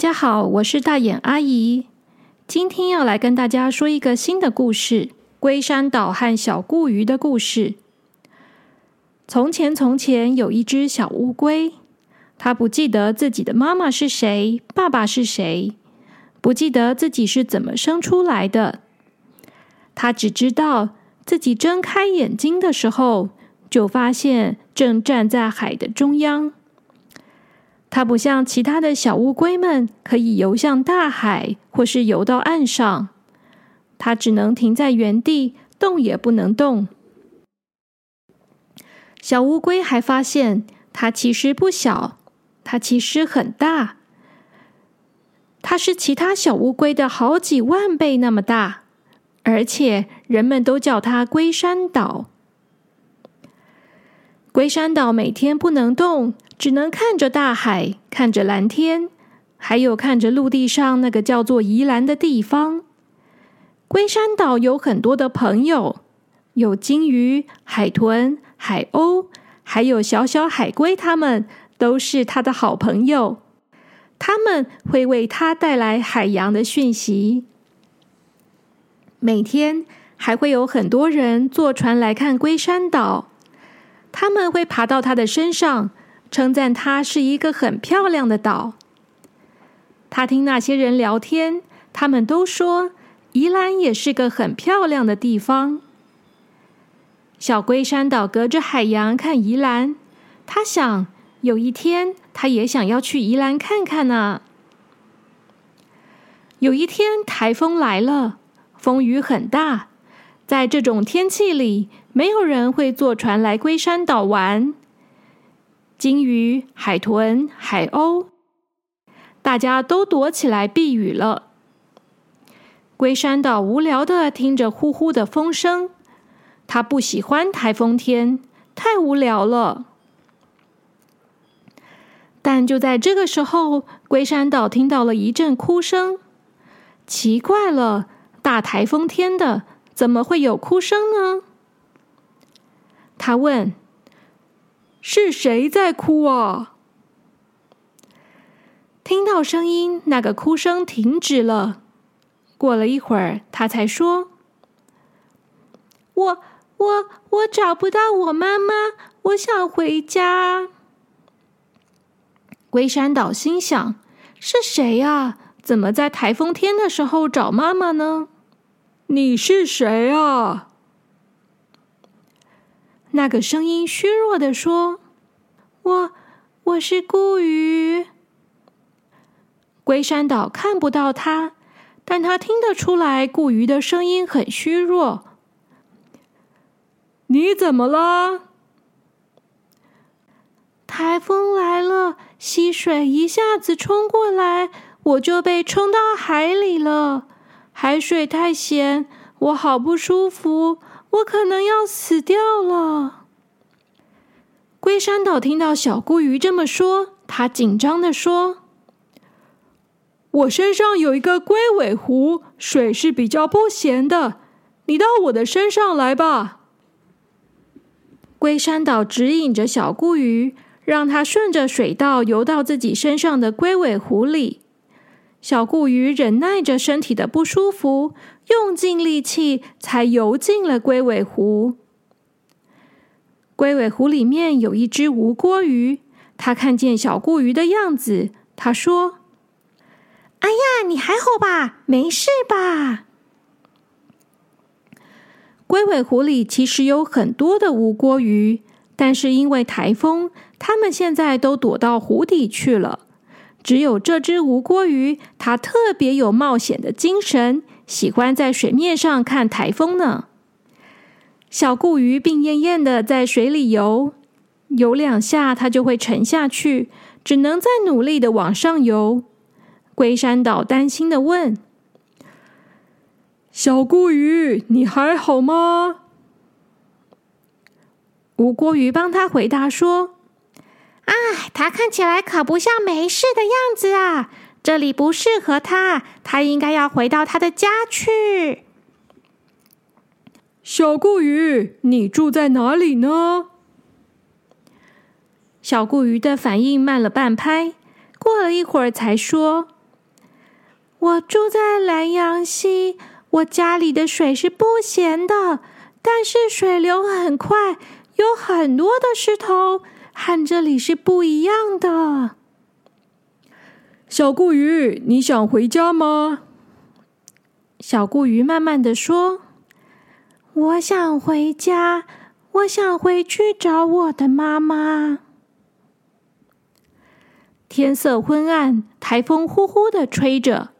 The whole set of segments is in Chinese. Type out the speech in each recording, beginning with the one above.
大家好，我是大眼阿姨。今天要来跟大家说一个新的故事——龟山岛和小固鱼的故事。从前，从前有一只小乌龟，它不记得自己的妈妈是谁，爸爸是谁，不记得自己是怎么生出来的。它只知道自己睁开眼睛的时候，就发现正站在海的中央。它不像其他的小乌龟们，可以游向大海，或是游到岸上。它只能停在原地，动也不能动。小乌龟还发现，它其实不小，它其实很大。它是其他小乌龟的好几万倍那么大，而且人们都叫它龟山岛。龟山岛每天不能动。只能看着大海，看着蓝天，还有看着陆地上那个叫做宜兰的地方。龟山岛有很多的朋友，有鲸鱼、海豚、海鸥，还有小小海龟，他们都是他的好朋友。他们会为他带来海洋的讯息。每天还会有很多人坐船来看龟山岛，他们会爬到他的身上。称赞它是一个很漂亮的岛。他听那些人聊天，他们都说宜兰也是个很漂亮的地方。小龟山岛隔着海洋看宜兰，他想有一天他也想要去宜兰看看呢。有一天台风来了，风雨很大，在这种天气里，没有人会坐船来龟山岛玩。鲸鱼、海豚、海鸥，大家都躲起来避雨了。龟山岛无聊的听着呼呼的风声，他不喜欢台风天，太无聊了。但就在这个时候，龟山岛听到了一阵哭声。奇怪了，大台风天的，怎么会有哭声呢？他问。是谁在哭啊？听到声音，那个哭声停止了。过了一会儿，他才说：“我、我、我找不到我妈妈，我想回家。”龟山岛心想：“是谁呀？怎么在台风天的时候找妈妈呢？”你是谁啊？那个声音虚弱的说：“我我是孤鱼。”龟山岛看不到他，但他听得出来，顾鱼的声音很虚弱。你怎么了？台风来了，溪水一下子冲过来，我就被冲到海里了。海水太咸，我好不舒服。我可能要死掉了。龟山岛听到小孤鱼这么说，他紧张的说：“我身上有一个龟尾湖，水是比较不咸的，你到我的身上来吧。”龟山岛指引着小孤鱼，让它顺着水道游到自己身上的龟尾湖里。小顾鱼忍耐着身体的不舒服，用尽力气才游进了龟尾湖。龟尾湖里面有一只无锅鱼，它看见小顾鱼的样子，它说：“哎呀，你还好吧？没事吧？”龟尾湖里其实有很多的无锅鱼，但是因为台风，它们现在都躲到湖底去了。只有这只无锅鱼，它特别有冒险的精神，喜欢在水面上看台风呢。小顾鱼病恹恹的在水里游，游两下它就会沉下去，只能再努力的往上游。龟山岛担心的问：“小顾鱼，你还好吗？”吴锅鱼帮他回答说。哎，他看起来可不像没事的样子啊！这里不适合他，他应该要回到他的家去。小顾鱼，你住在哪里呢？小顾鱼的反应慢了半拍，过了一会儿才说：“我住在南阳溪，我家里的水是不咸的，但是水流很快，有很多的石头，和这里是不一样的。”小顾鱼，你想回家吗？小顾鱼慢慢的说：“我想回家，我想回去找我的妈妈。”天色昏暗，台风呼呼的吹着，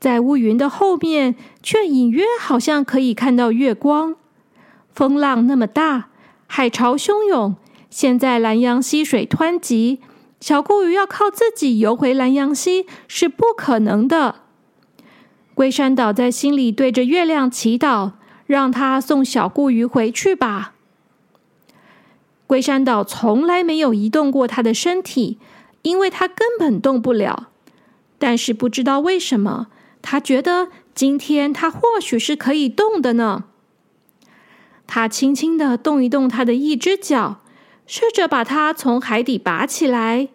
在乌云的后面，却隐约好像可以看到月光。风浪那么大，海潮汹涌，现在南洋溪水湍急，小顾鱼要靠自己游回蓝洋溪是不可能的。龟山岛在心里对着月亮祈祷，让他送小顾鱼回去吧。龟山岛从来没有移动过他的身体，因为他根本动不了。但是不知道为什么，他觉得今天他或许是可以动的呢。他轻轻的动一动他的一只脚，试着把它从海底拔起来。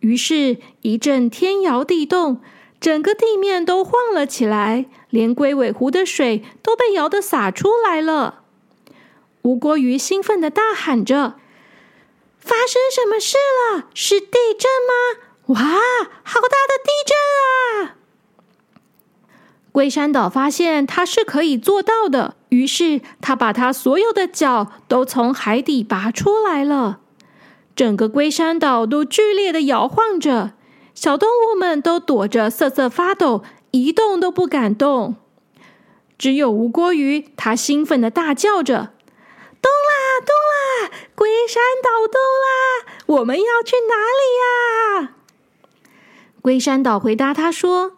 于是，一阵天摇地动。整个地面都晃了起来，连龟尾湖的水都被摇得洒出来了。吴国鱼兴奋的大喊着：“发生什么事了？是地震吗？哇，好大的地震啊！”龟山岛发现它是可以做到的，于是他把他所有的脚都从海底拔出来了。整个龟山岛都剧烈的摇晃着。小动物们都躲着，瑟瑟发抖，一动都不敢动。只有吴锅鱼，它兴奋的大叫着：“动啦，动啦！龟山岛动啦！我们要去哪里呀？”龟山岛回答他说：“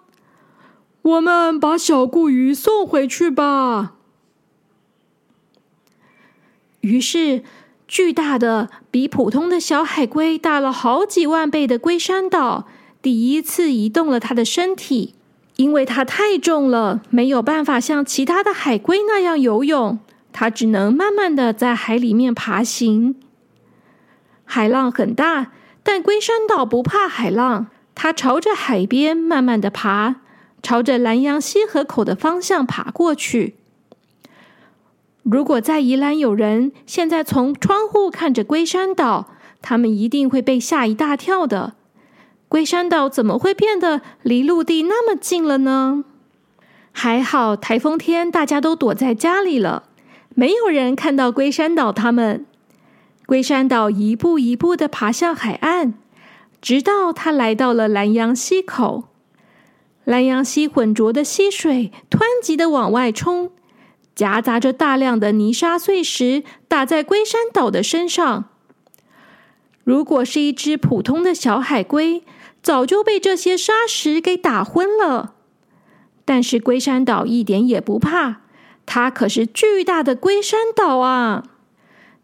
我们把小顾鱼送回去吧。”于是，巨大的、比普通的小海龟大了好几万倍的龟山岛。第一次移动了他的身体，因为它太重了，没有办法像其他的海龟那样游泳，它只能慢慢的在海里面爬行。海浪很大，但龟山岛不怕海浪，它朝着海边慢慢的爬，朝着南洋溪河口的方向爬过去。如果在宜兰有人现在从窗户看着龟山岛，他们一定会被吓一大跳的。龟山岛怎么会变得离陆地那么近了呢？还好台风天大家都躲在家里了，没有人看到龟山岛。他们龟山岛一步一步的爬向海岸，直到它来到了南洋溪口。蓝洋溪浑浊的溪水湍急的往外冲，夹杂着大量的泥沙碎石打在龟山岛的身上。如果是一只普通的小海龟，早就被这些沙石给打昏了，但是龟山岛一点也不怕，它可是巨大的龟山岛啊！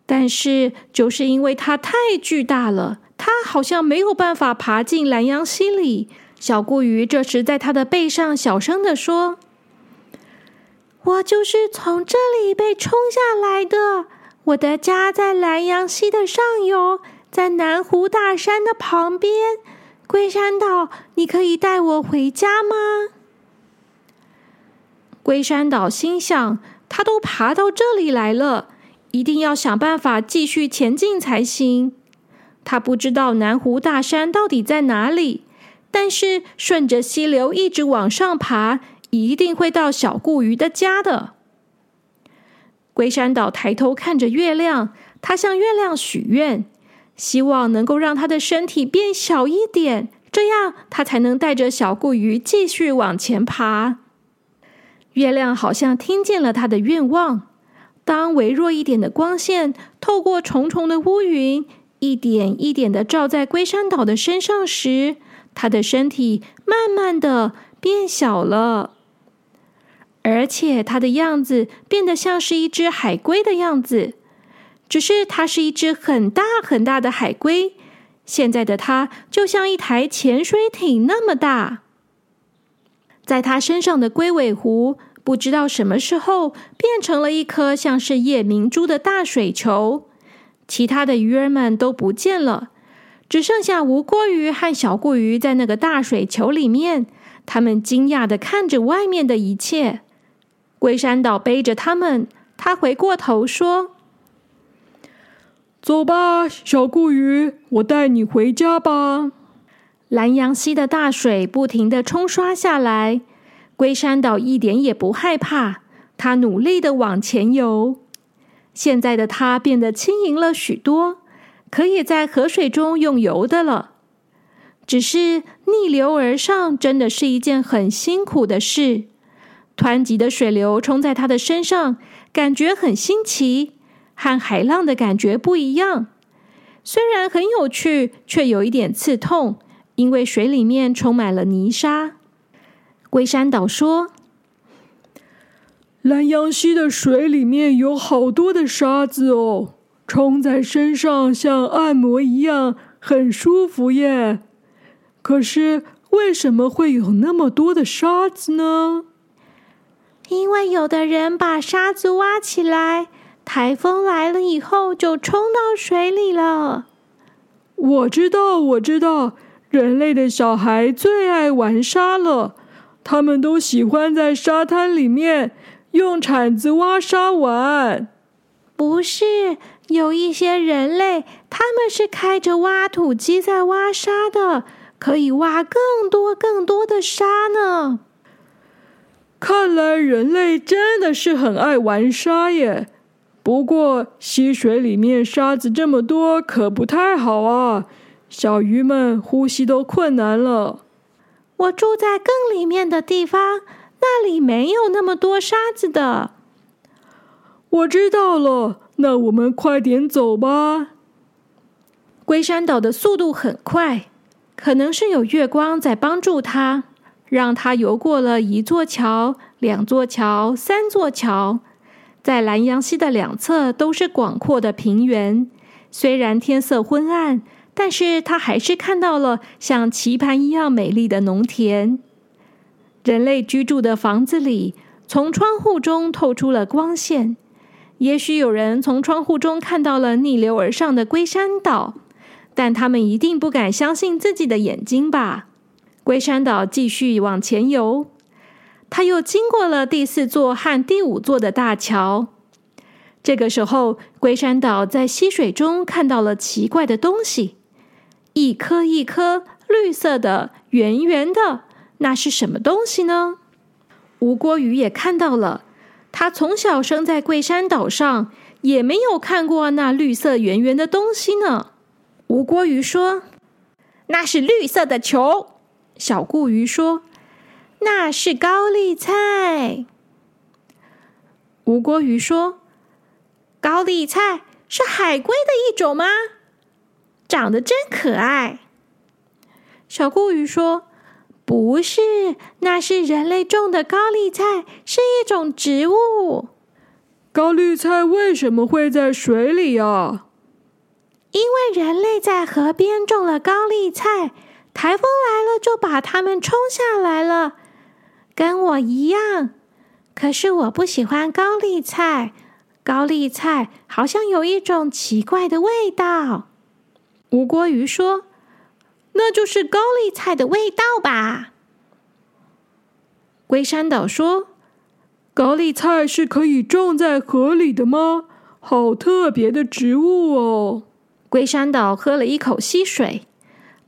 但是就是因为它太巨大了，它好像没有办法爬进蓝洋溪里。小顾鱼这时在它的背上小声的说：“我就是从这里被冲下来的，我的家在南洋溪的上游，在南湖大山的旁边。”龟山岛，你可以带我回家吗？龟山岛心想：他都爬到这里来了，一定要想办法继续前进才行。他不知道南湖大山到底在哪里，但是顺着溪流一直往上爬，一定会到小顾鱼的家的。龟山岛抬头看着月亮，他向月亮许愿。希望能够让他的身体变小一点，这样他才能带着小顾鱼继续往前爬。月亮好像听见了他的愿望。当微弱一点的光线透过重重的乌云，一点一点的照在龟山岛的身上时，他的身体慢慢的变小了，而且他的样子变得像是一只海龟的样子。只是它是一只很大很大的海龟，现在的它就像一台潜水艇那么大。在它身上的龟尾湖，不知道什么时候变成了一颗像是夜明珠的大水球。其他的鱼儿们都不见了，只剩下无锅鱼和小顾鱼在那个大水球里面。他们惊讶的看着外面的一切。龟山岛背着他们，他回过头说：“走吧，小顾鱼，我带你回家吧。”蓝洋溪的大水不停的冲刷下来，龟山岛一点也不害怕，他努力的往前游。现在的他变得轻盈了许多，可以在河水中用游的了。只是逆流而上真的是一件很辛苦的事，湍急的水流冲在他的身上，感觉很新奇，和海浪的感觉不一样。虽然很有趣，却有一点刺痛。因为水里面充满了泥沙，龟山岛说：“蓝阳溪的水里面有好多的沙子哦，冲在身上像按摩一样，很舒服耶。可是为什么会有那么多的沙子呢？因为有的人把沙子挖起来，台风来了以后就冲到水里了。我知道，我知道。”人类的小孩最爱玩沙了，他们都喜欢在沙滩里面用铲子挖沙玩。不是，有一些人类，他们是开着挖土机在挖沙的，可以挖更多更多的沙呢。看来人类真的是很爱玩沙耶。不过溪水里面沙子这么多，可不太好啊。小鱼们呼吸都困难了。我住在更里面的地方，那里没有那么多沙子的。我知道了，那我们快点走吧。龟山岛的速度很快，可能是有月光在帮助他，让他游过了一座桥、两座桥、三座桥。在蓝阳溪的两侧都是广阔的平原，虽然天色昏暗。但是他还是看到了像棋盘一样美丽的农田。人类居住的房子里，从窗户中透出了光线。也许有人从窗户中看到了逆流而上的龟山岛，但他们一定不敢相信自己的眼睛吧？龟山岛继续往前游，他又经过了第四座和第五座的大桥。这个时候，龟山岛在溪水中看到了奇怪的东西。一颗一颗绿色的、圆圆的，那是什么东西呢？吴郭鱼也看到了。他从小生在桂山岛上，也没有看过那绿色圆圆的东西呢。吴郭鱼说：“那是绿色的球。”小顾鱼说：“那是高丽菜。”吴郭鱼说：“高丽菜是海龟的一种吗？”长得真可爱，小顾鱼说：“不是，那是人类种的高丽菜，是一种植物。高丽菜为什么会在水里啊？因为人类在河边种了高丽菜，台风来了就把它们冲下来了，跟我一样。可是我不喜欢高丽菜，高丽菜好像有一种奇怪的味道。”吴国鱼说：“那就是高丽菜的味道吧？”龟山岛说：“高丽菜是可以种在河里的吗？好特别的植物哦！”龟山岛喝了一口溪水，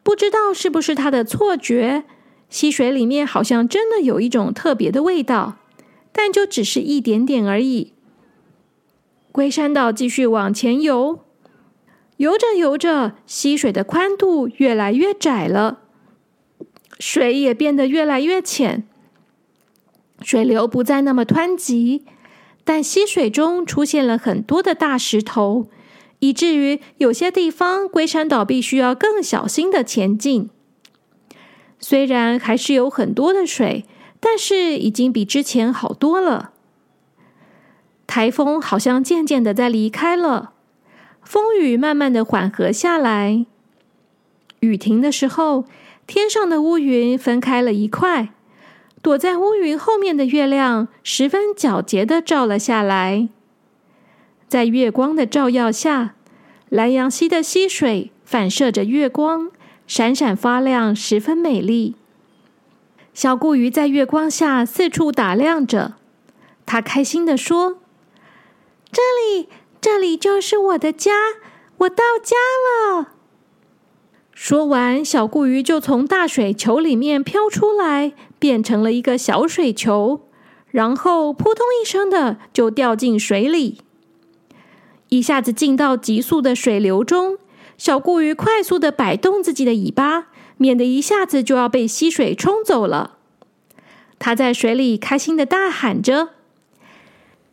不知道是不是他的错觉，溪水里面好像真的有一种特别的味道，但就只是一点点而已。龟山岛继续往前游。游着游着，溪水的宽度越来越窄了，水也变得越来越浅，水流不再那么湍急，但溪水中出现了很多的大石头，以至于有些地方龟山岛必须要更小心的前进。虽然还是有很多的水，但是已经比之前好多了。台风好像渐渐的在离开了。风雨慢慢的缓和下来，雨停的时候，天上的乌云分开了一块，躲在乌云后面的月亮十分皎洁的照了下来。在月光的照耀下，蓝阳溪的溪水反射着月光，闪闪发亮，十分美丽。小顾鱼在月光下四处打量着，他开心地说：“这里，这里就是我的家，我到家了。”说完，小顾鱼就从大水球里面飘出来，变成了一个小水球，然后扑通一声的就掉进水里，一下子进到急速的水流中。小顾鱼快速的摆动自己的尾巴。免得一下子就要被溪水冲走了。他在水里开心的大喊着：“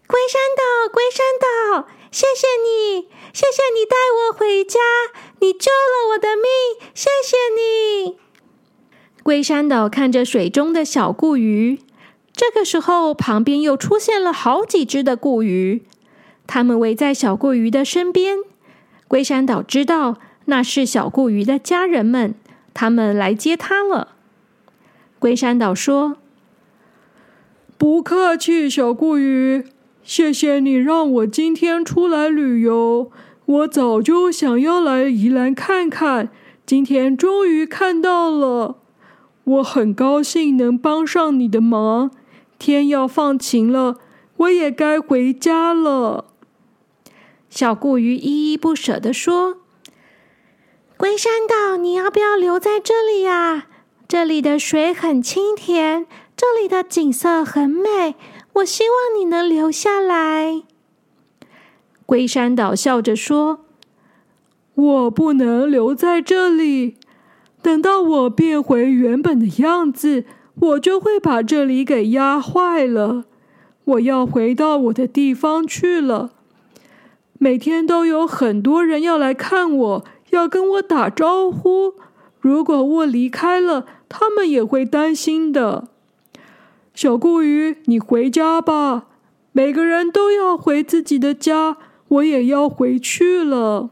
龟山岛，龟山岛，谢谢你，谢谢你带我回家，你救了我的命，谢谢你！”龟山岛看着水中的小固鱼，这个时候旁边又出现了好几只的固鱼，它们围在小固鱼的身边。龟山岛知道那是小固鱼的家人们。他们来接他了。龟山岛说：“不客气，小固鱼，谢谢你让我今天出来旅游。我早就想要来宜兰看看，今天终于看到了。我很高兴能帮上你的忙。天要放晴了，我也该回家了。”小顾鱼依依不舍地说。龟山岛，你要不要留在这里呀？这里的水很清甜，这里的景色很美。我希望你能留下来。龟山岛笑着说：“我不能留在这里。等到我变回原本的样子，我就会把这里给压坏了。我要回到我的地方去了。每天都有很多人要来看我。”要跟我打招呼，如果我离开了，他们也会担心的。小顾鱼，你回家吧。每个人都要回自己的家，我也要回去了。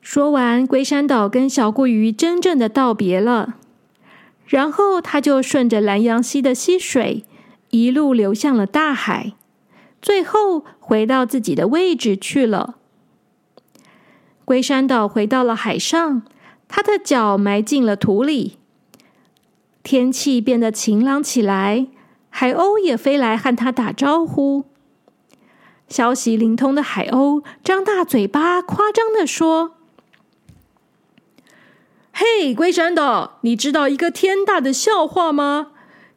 说完，龟山岛跟小顾鱼真正的道别了，然后他就顺着南洋溪的溪水，一路流向了大海，最后回到自己的位置去了。龟山岛回到了海上，他的脚埋进了土里。天气变得晴朗起来，海鸥也飞来和他打招呼。消息灵通的海鸥张大嘴巴，夸张的说：“嘿，龟山岛，你知道一个天大的笑话吗？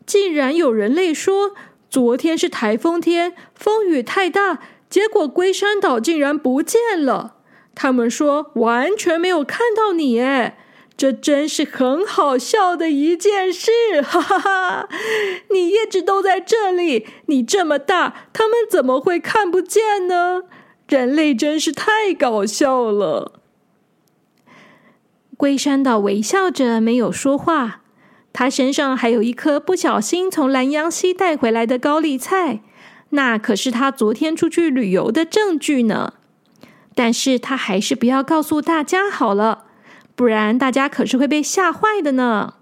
竟然有人类说昨天是台风天，风雨太大，结果龟山岛竟然不见了。”他们说完全没有看到你，哎，这真是很好笑的一件事，哈哈哈！你一直都在这里，你这么大，他们怎么会看不见呢？人类真是太搞笑了。龟山岛微笑着没有说话，他身上还有一颗不小心从蓝洋溪带回来的高丽菜，那可是他昨天出去旅游的证据呢。但是他还是不要告诉大家好了，不然大家可是会被吓坏的呢。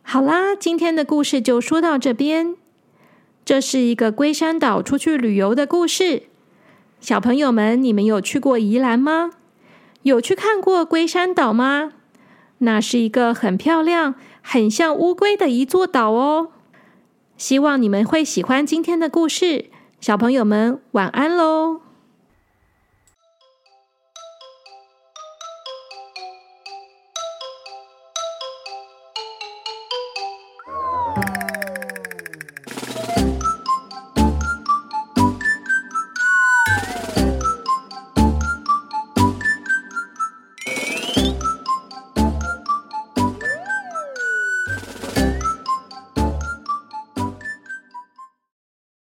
好啦，今天的故事就说到这边。这是一个龟山岛出去旅游的故事。小朋友们，你们有去过宜兰吗？有去看过龟山岛吗？那是一个很漂亮、很像乌龟的一座岛哦。希望你们会喜欢今天的故事。小朋友们，晚安喽！